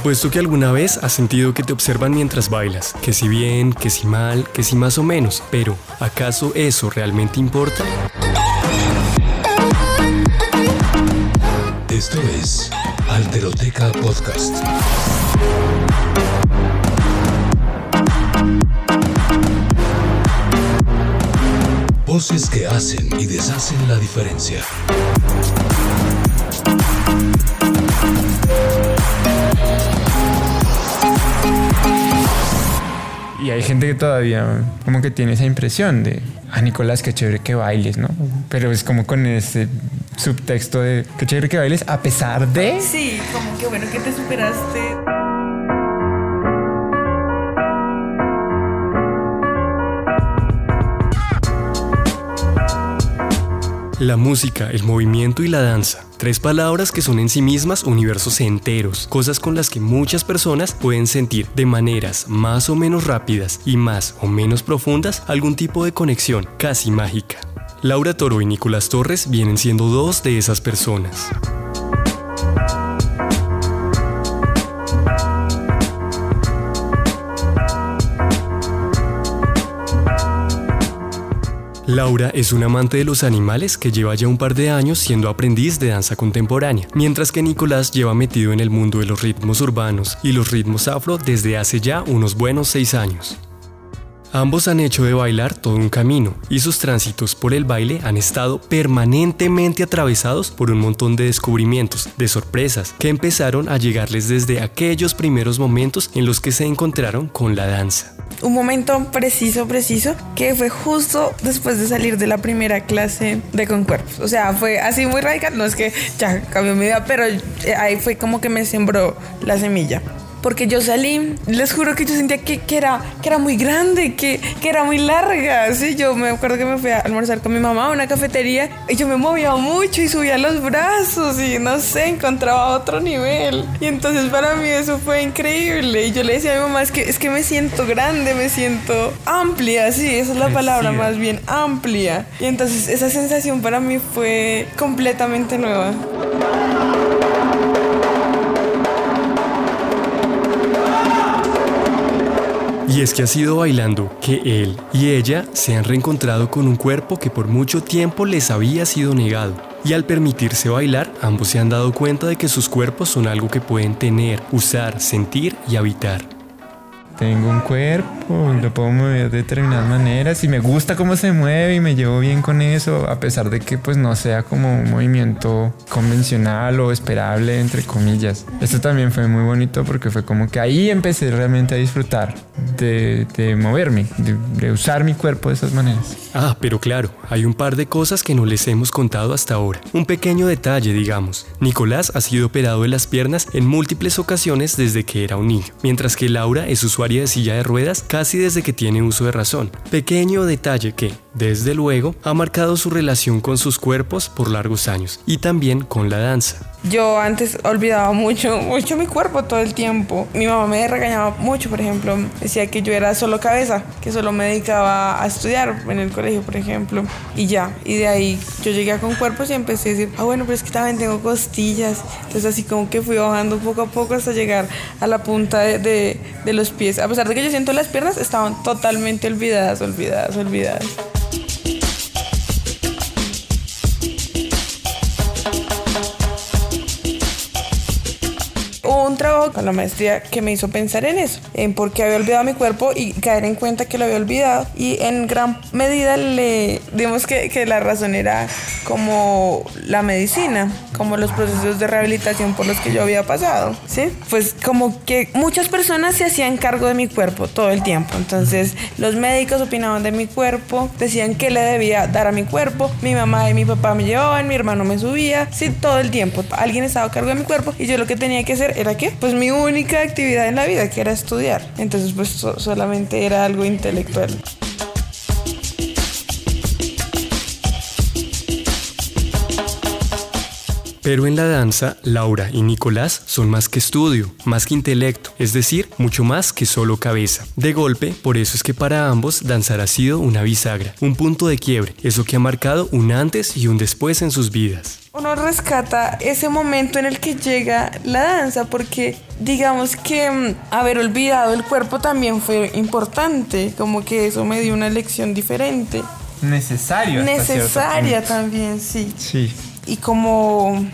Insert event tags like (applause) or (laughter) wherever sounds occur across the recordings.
Apuesto que alguna vez has sentido que te observan mientras bailas, que si bien, que si mal, que si más o menos, pero ¿acaso eso realmente importa? Esto es Alteroteca Podcast. Voces que hacen y deshacen la diferencia. Y hay gente que todavía como que tiene esa impresión de, ah, Nicolás, qué chévere que bailes, ¿no? Pero es como con ese subtexto de, qué chévere que bailes a pesar de... Sí, como que bueno que te superaste. La música, el movimiento y la danza. Tres palabras que son en sí mismas universos enteros, cosas con las que muchas personas pueden sentir de maneras más o menos rápidas y más o menos profundas algún tipo de conexión casi mágica. Laura Toro y Nicolás Torres vienen siendo dos de esas personas. Laura es una amante de los animales que lleva ya un par de años siendo aprendiz de danza contemporánea, mientras que Nicolás lleva metido en el mundo de los ritmos urbanos y los ritmos afro desde hace ya unos buenos seis años. Ambos han hecho de bailar todo un camino y sus tránsitos por el baile han estado permanentemente atravesados por un montón de descubrimientos, de sorpresas, que empezaron a llegarles desde aquellos primeros momentos en los que se encontraron con la danza. Un momento preciso, preciso, que fue justo después de salir de la primera clase de Concuerpos. O sea, fue así muy radical, no es que ya cambió mi vida, pero ahí fue como que me sembró la semilla porque yo salí, les juro que yo sentía que, era, que era muy grande, que, que, era muy larga. Sí, yo me acuerdo que me fui a almorzar con mi mamá a una cafetería y yo me movía mucho y subía los brazos y no sé, encontraba otro nivel. Y entonces para mí eso fue increíble. Y yo le decía a mi mamá, es que, es que me siento grande, me siento amplia, sí, esa es la palabra más bien, amplia. Y entonces esa sensación para mí fue completamente nueva. Y es que ha sido bailando que él y ella se han reencontrado con un cuerpo que por mucho tiempo les había sido negado. Y al permitirse bailar, ambos se han dado cuenta de que sus cuerpos son algo que pueden tener, usar, sentir y habitar tengo un cuerpo, lo puedo mover de determinadas maneras y me gusta cómo se mueve y me llevo bien con eso, a pesar de que pues no sea como un movimiento convencional o esperable, entre comillas. Esto también fue muy bonito porque fue como que ahí empecé realmente a disfrutar de, moverme, de, de usar mi cuerpo de esas maneras. Ah, pero claro, hay un par de cosas que no les hemos contado hasta ahora. Un pequeño detalle, digamos. Nicolás ha sido operado de las piernas en múltiples ocasiones desde que era un niño, mientras que Laura es usuaria de silla de ruedas casi desde que tiene uso de razón. Pequeño detalle que, desde luego, ha marcado su relación con sus cuerpos por largos años y también con la danza. Yo antes olvidaba mucho, mucho mi cuerpo todo el tiempo. Mi mamá me regañaba mucho, por ejemplo, decía que yo era solo cabeza, que solo me dedicaba a estudiar en el colegio, por ejemplo, y ya. Y de ahí yo llegué a con cuerpos y empecé a decir, ah, bueno, pero es que también tengo costillas. Entonces así como que fui bajando poco a poco hasta llegar a la punta de, de los pies. A pesar de que yo siento las piernas, estaban totalmente olvidadas, olvidadas, olvidadas. Trabajo con la maestría que me hizo pensar en eso, en por qué había olvidado mi cuerpo y caer en cuenta que lo había olvidado. Y en gran medida le dimos que, que la razón era como la medicina, como los procesos de rehabilitación por los que yo había pasado, ¿sí? Pues como que muchas personas se hacían cargo de mi cuerpo todo el tiempo. Entonces los médicos opinaban de mi cuerpo, decían qué le debía dar a mi cuerpo, mi mamá y mi papá me llevaban, mi hermano me subía, sí, todo el tiempo. Alguien estaba cargo de mi cuerpo y yo lo que tenía que hacer era qué? Pues mi única actividad en la vida, que era estudiar. Entonces pues solamente era algo intelectual. Pero en la danza, Laura y Nicolás son más que estudio, más que intelecto, es decir, mucho más que solo cabeza. De golpe, por eso es que para ambos danzar ha sido una bisagra, un punto de quiebre, eso que ha marcado un antes y un después en sus vidas. Uno rescata ese momento en el que llega la danza porque digamos que mm, haber olvidado el cuerpo también fue importante, como que eso me dio una lección diferente. Necesario. Necesaria también, sí. Sí y como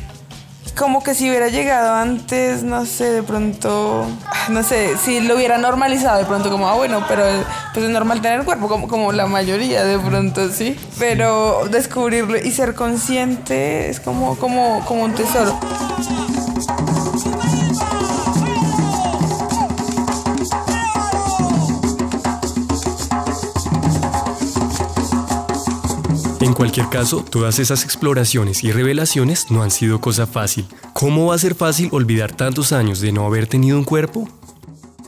como que si hubiera llegado antes, no sé, de pronto, no sé, si lo hubiera normalizado de pronto como, ah, bueno, pero pues es normal tener cuerpo, como, como la mayoría de pronto, ¿sí? Pero descubrirlo y ser consciente es como, como, como un tesoro. Cualquier caso, todas esas exploraciones y revelaciones no han sido cosa fácil. ¿Cómo va a ser fácil olvidar tantos años de no haber tenido un cuerpo?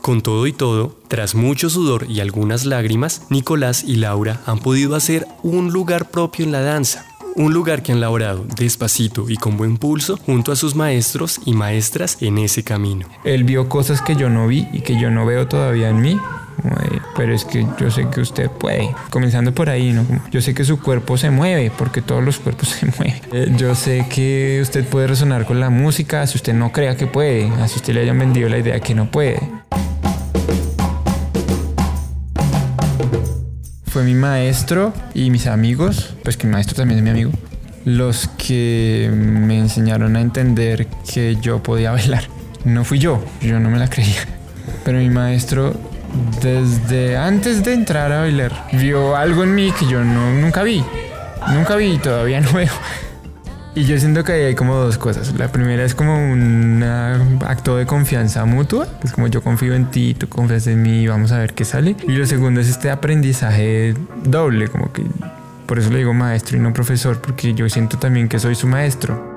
Con todo y todo, tras mucho sudor y algunas lágrimas, Nicolás y Laura han podido hacer un lugar propio en la danza. Un lugar que han laborado despacito y con buen pulso junto a sus maestros y maestras en ese camino. Él vio cosas que yo no vi y que yo no veo todavía en mí pero es que yo sé que usted puede. Comenzando por ahí, ¿no? Yo sé que su cuerpo se mueve, porque todos los cuerpos (laughs) se mueven. Eh, yo sé que usted puede resonar con la música, si usted no crea que puede, así usted le hayan vendido la idea que no puede. Fue mi maestro y mis amigos, pues que mi maestro también es mi amigo, los que me enseñaron a entender que yo podía (laughs) bailar. No fui yo, yo no me la creía. Pero mi maestro desde antes de entrar a bailar, vio algo en mí que yo no, nunca vi. Nunca vi y todavía (laughs) no veo. Y yo siento que hay como dos cosas. La primera es como un acto de confianza mutua. Es como yo confío en ti, tú confías en mí, vamos a ver qué sale. Y lo segundo es este aprendizaje doble, como que por eso le digo maestro y no profesor, porque yo siento también que soy su maestro.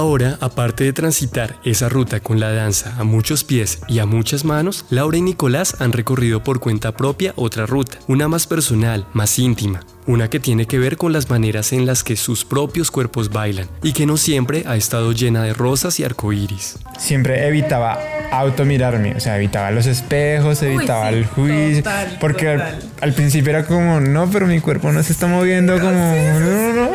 Ahora, aparte de transitar esa ruta con la danza a muchos pies y a muchas manos, Laura y Nicolás han recorrido por cuenta propia otra ruta, una más personal, más íntima, una que tiene que ver con las maneras en las que sus propios cuerpos bailan y que no siempre ha estado llena de rosas y arcoíris. Siempre evitaba automirarme, o sea, evitaba los espejos, evitaba el juicio, porque Al, principio era como, no, pero mi cuerpo no se está moviendo como, no, no.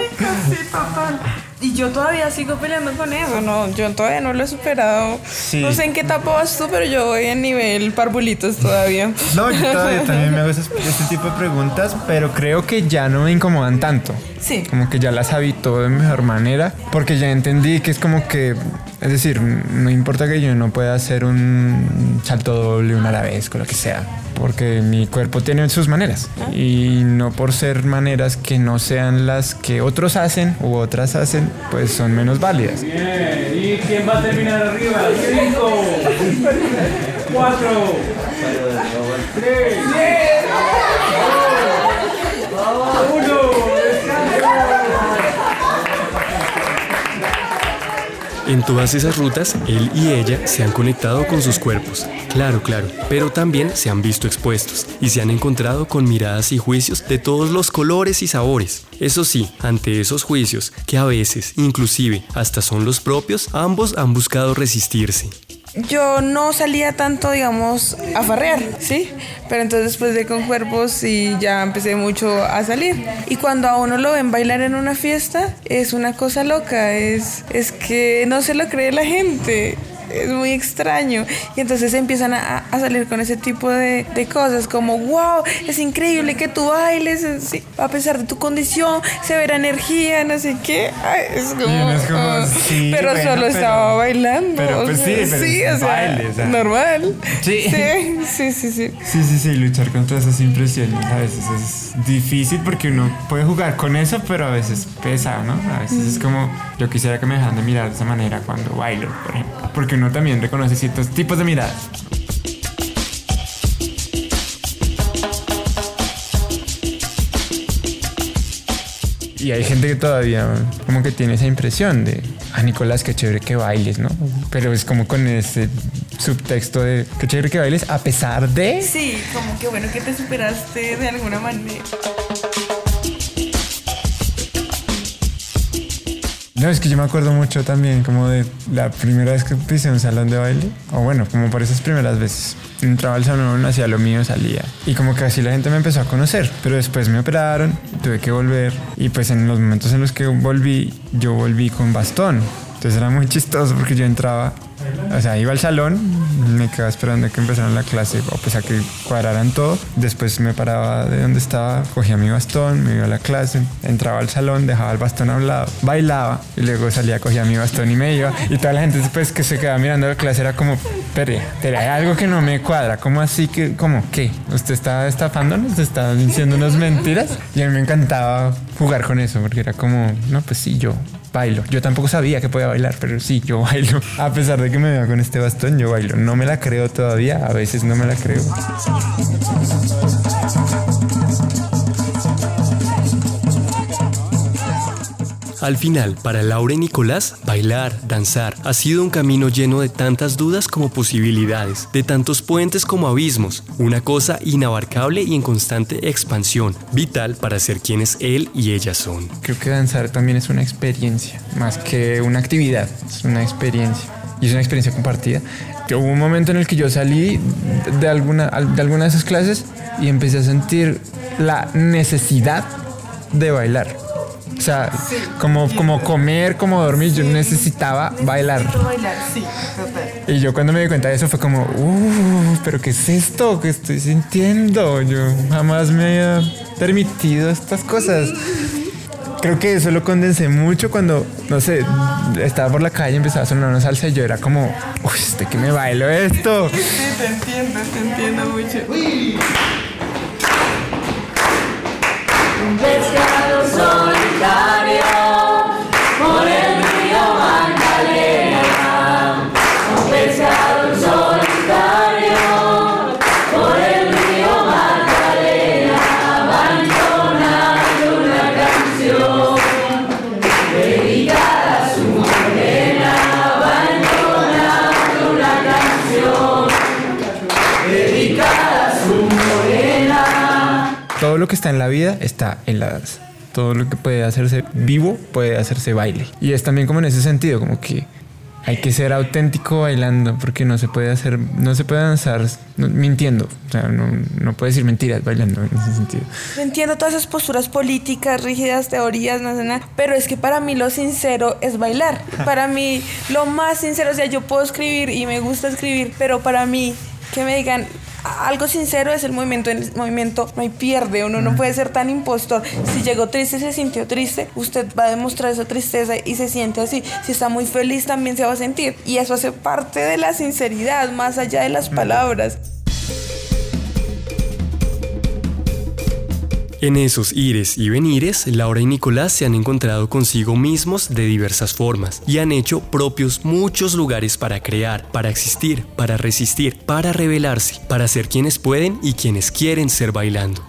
Y yo todavía sigo peleando con eso, no, yo todavía no lo he superado. No sé en qué etapa vas tú, pero yo voy en nivel parbulitos todavía. No, yo todavía también me hago este tipo de preguntas, pero creo que ya no me incomodan tanto. Sí. Como que ya las habito de mejor manera, porque ya entendí que es como que, es decir, no importa que yo no pueda hacer un salto doble, un arabesco, lo que sea porque mi cuerpo tiene sus maneras y no por ser maneras que no sean las que otros hacen u otras hacen, pues son menos válidas. Bien, ¿y quién va a terminar arriba? Cinco, cuatro, tres, En todas esas rutas, él y ella se han conectado con sus cuerpos, claro, claro, pero también se han visto expuestos y se han encontrado con miradas y juicios de todos los colores y sabores. Eso sí, ante esos juicios, que a veces, inclusive, hasta son los propios, ambos han buscado resistirse yo no salía tanto, digamos, a farrear, ¿sí? Pero entonces después de con cuerpos y ya empecé mucho a salir. Y cuando a uno lo ven bailar en una fiesta, es una cosa loca, es, es que no se lo cree la gente. Es muy extraño. Y entonces empiezan a, a salir con ese tipo de, de, cosas como, wow, es increíble que tú bailes, sí, a pesar de tu condición, severa energía, no sé qué. Ay, es como... Es como sí, (laughs) pero bueno, solo pero- estaba bailando. pero, pues, sí, pero sí, es o sea, baile, o sea. normal. Sí. sí, sí, sí. sí. Sí, sí, sí, luchar contra esas impresiones a veces es difícil porque uno puede jugar con eso, pero a veces pesa, ¿no? A veces es como, yo quisiera que me dejan de mirar de esa manera cuando bailo, por ejemplo, porque uno también reconoce ciertos tipos de miradas. Y hay gente que todavía como que tiene esa impresión de, ah, Nicolás, qué chévere que bailes, ¿no? Pero es como con ese subtexto de, qué chévere que bailes a pesar de... Sí, como que bueno que te superaste de alguna manera. No, es que yo me acuerdo mucho también como de la primera vez que un salón de baile, o bueno, como por esas primeras veces. Entraba al salón, hacía lo mío, salía. Y como que así la gente me empezó a conocer. Pero después me operaron, tuve que volver. Y pues en los momentos en los que volví, yo volví con bastón. Entonces era muy chistoso porque yo entraba, o sea, iba al salón, me quedaba esperando a que empezaran la clase, o pues a que cuadraran todo. Después me paraba de donde estaba, cogía mi bastón, me iba a la clase, entraba al salón, dejaba el bastón a un lado, bailaba y luego salía, cogía mi bastón y me iba. Y toda la gente después que se quedaba mirando la clase era como, espere, hay algo que no me cuadra. ¿Cómo así que, cómo qué? ¿Usted está estafándonos? ¿Usted diciendo unas mentiras? Y a mí me encantaba jugar con eso porque era como, no, pues sí, yo bailo. Yo tampoco sabía que podía bailar, pero sí, yo bailo. (laughs) A pesar de que me vea con este bastón, yo bailo. No me la creo todavía, a veces no me la creo. Al final, para Laura y Nicolás, bailar, danzar, ha sido un camino lleno de tantas dudas como posibilidades, de tantos puentes como abismos, una cosa inabarcable y en constante expansión, vital para ser quienes él y ella son. Creo que danzar también es una experiencia, más que una actividad, es una experiencia. Y es una experiencia compartida. Hubo un momento en el que yo salí de alguna, de alguna de esas clases y empecé a sentir la necesidad de bailar. O sea, como, como comer, como dormir, yo necesitaba bailar. bailar, sí. Y yo cuando me di cuenta de eso fue como, uh, pero ¿qué es esto que estoy sintiendo? Yo jamás me había permitido estas cosas. Creo que eso lo condensé mucho cuando, no sé, estaba por la calle y empezaba a sonar una salsa y yo era como, uy, este que me bailo esto. Sí, te entiendo, te entiendo mucho. pescado lo que está en la vida está en la danza. Todo lo que puede hacerse vivo puede hacerse baile. Y es también como en ese sentido, como que hay que ser auténtico bailando porque no se puede hacer, no se puede danzar no- mintiendo. O sea, no, no puedes decir mentiras bailando en ese sentido. Entiendo todas esas posturas políticas, rígidas, teorías, no sé nada, pero es que para mí lo sincero es bailar. Para mí lo más sincero, o sea, yo puedo escribir y me gusta escribir, pero para mí que me digan "A- algo sincero es el movimiento, en el movimiento no hay pierde, uno no puede ser tan impostor. Si llegó triste, se sintió triste, usted va a demostrar esa tristeza y se siente así. Si está muy feliz, también se va a sentir. Y eso hace parte de la sinceridad, más allá de las palabras. En esos ires y venires, Laura y Nicolás se han encontrado consigo mismos de diversas formas y han hecho propios muchos lugares para crear, para existir, para resistir, para rebelarse, para ser quienes pueden y quienes quieren ser bailando.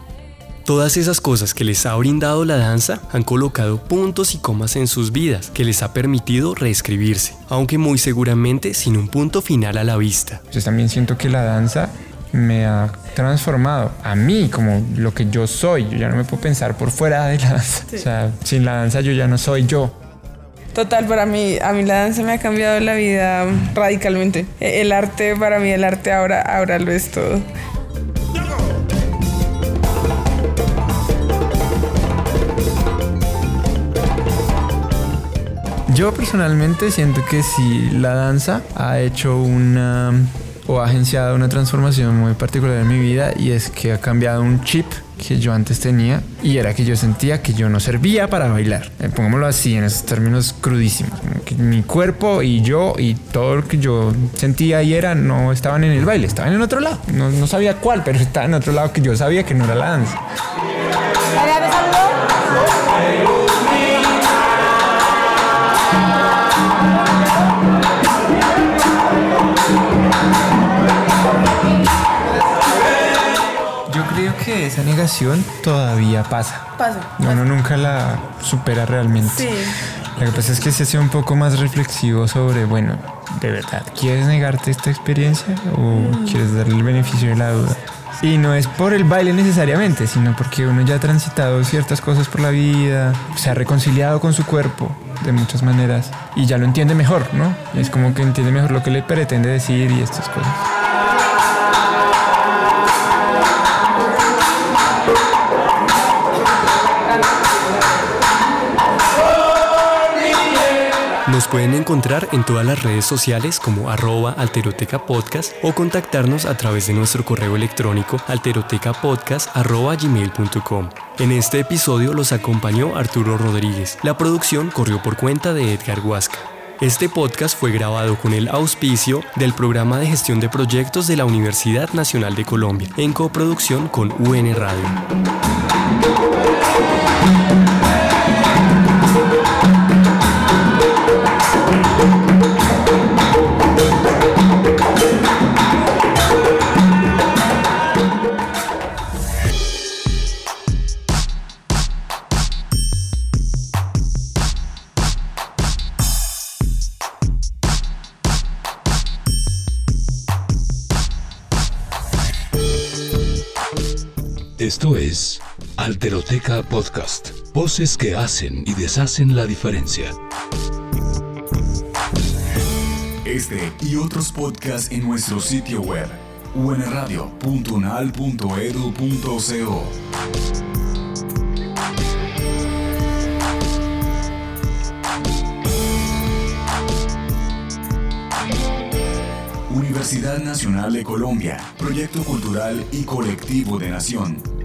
Todas esas cosas que les ha brindado la danza han colocado puntos y comas en sus vidas que les ha permitido reescribirse, aunque muy seguramente sin un punto final a la vista. Yo también siento que la danza me ha transformado a mí como lo que yo soy. Yo ya no me puedo pensar por fuera de la danza. O sea, sin la danza yo ya no soy yo. Total, para mí, a mí la danza me ha cambiado la vida radicalmente. E- El arte, para mí, el arte ahora, ahora lo es todo. Yo personalmente siento que sí, la danza ha hecho una o ha agenciado una transformación muy particular en mi vida y es que ha cambiado un chip que yo antes tenía y era que yo sentía que yo no servía para bailar. Eh, pongámoslo así, en esos términos crudísimos. Que mi cuerpo y yo y todo lo que yo sentía y era no estaban en el baile, estaban en otro lado. No, no sabía cuál, pero estaba en otro lado que yo sabía que no era la danza. Que esa negación todavía pasa. Pasa. Uno nunca la supera realmente. Sí. Lo que pasa es que se hace un poco más reflexivo sobre, bueno, de verdad, ¿quieres negarte esta experiencia o quieres darle el beneficio de la duda? Y no es por el baile necesariamente, sino porque uno ya ha transitado ciertas cosas por la vida, se ha reconciliado con su cuerpo de muchas maneras y ya lo entiende mejor, ¿no? Es como que entiende mejor lo que le pretende decir y estas cosas. Pueden encontrar en todas las redes sociales como arroba alteroteca podcast o contactarnos a través de nuestro correo electrónico alterotecapodcast arroba gmail.com. En este episodio los acompañó Arturo Rodríguez. La producción corrió por cuenta de Edgar Huasca. Este podcast fue grabado con el auspicio del Programa de Gestión de Proyectos de la Universidad Nacional de Colombia, en coproducción con UN Radio. Podcast. Voces que hacen y deshacen la diferencia. Este y otros podcasts en nuestro sitio web unradio.unal.edu.co. Universidad Nacional de Colombia, proyecto cultural y colectivo de nación.